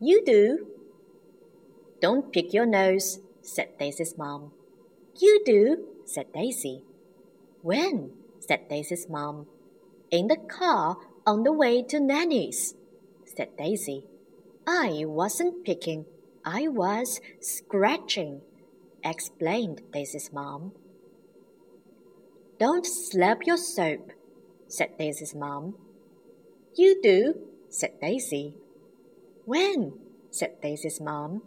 You do. Don't pick your nose, said Daisy's mom. You do, said Daisy. When? said Daisy's mom. In the car on the way to Nanny's, said Daisy. I wasn't picking, I was scratching, explained Daisy's mom. Don't slap your soap, said Daisy's mom. You do, said Daisy. When? said Daisy's mom.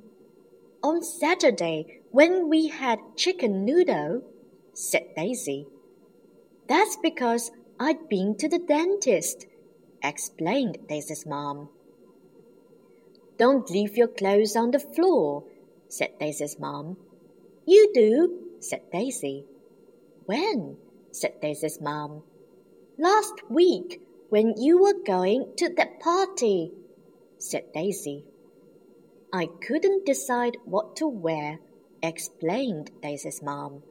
On Saturday, when we had chicken noodle, said Daisy. That's because I'd been to the dentist, explained Daisy's mom. Don't leave your clothes on the floor, said Daisy's mom. You do, said Daisy. When? said Daisy's mom. Last week, when you were going to that party, said Daisy. I couldn't decide what to wear, explained Daisy's mom.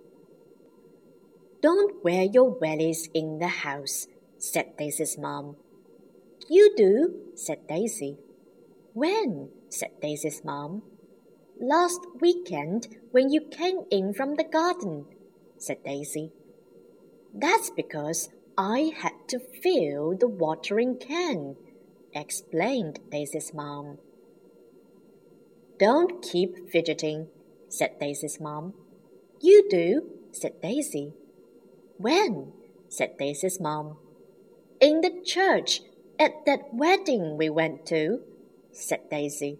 Don't wear your wellies in the house, said Daisy's mom. You do, said Daisy. When? said Daisy's mom. Last weekend when you came in from the garden, said Daisy. That's because I had to fill the watering can, explained Daisy's mom. Don't keep fidgeting, said Daisy's mom. You do, said Daisy. When? said Daisy's mom. In the church, at that wedding we went to, said Daisy.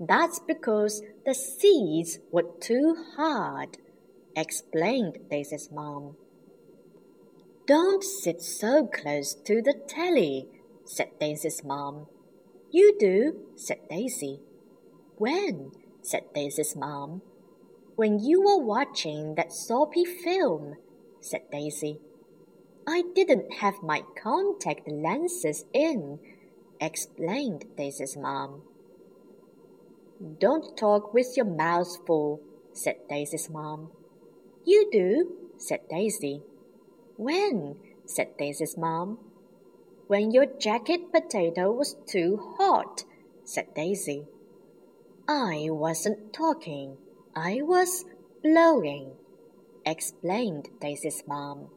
That's because the seats were too hard, explained Daisy's mom. Don't sit so close to the telly, said Daisy's mom. You do, said Daisy. When? said Daisy's mom. When you were watching that soapy film, said Daisy. I didn't have my contact lenses in, explained Daisy's mom. Don't talk with your mouth full, said Daisy's mom. You do, said Daisy. When? said Daisy's mom. When your jacket potato was too hot, said Daisy. I wasn't talking, I was blowing, explained Daisy's mom.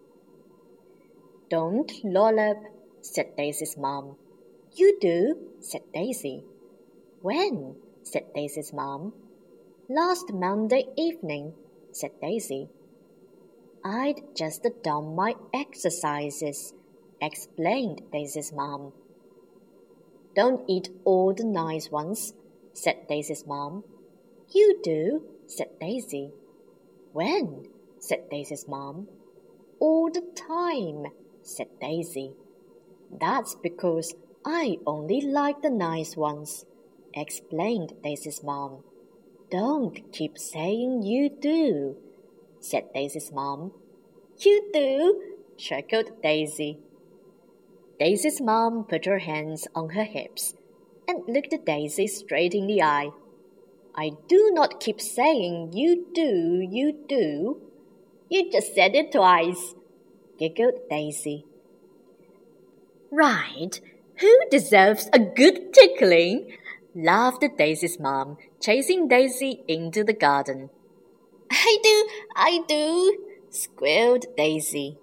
Don't lollop, said Daisy's mom. You do, said Daisy. When? said Daisy's mom. Last Monday evening, said Daisy. I'd just done my exercises, explained Daisy's mom. Don't eat all the nice ones, said Daisy's mom. You do, said Daisy. When? said Daisy's mom. All the time, said Daisy. That's because I only like the nice ones, explained Daisy's mom. Don't keep saying you do, said Daisy's mom. You do, chuckled Daisy. Daisy's mom put her hands on her hips and looked Daisy straight in the eye. I do not keep saying you do, you do. You just said it twice, giggled Daisy. Right, who deserves a good tickling? laughed Daisy's mom, chasing Daisy into the garden. I do, I do, squealed Daisy.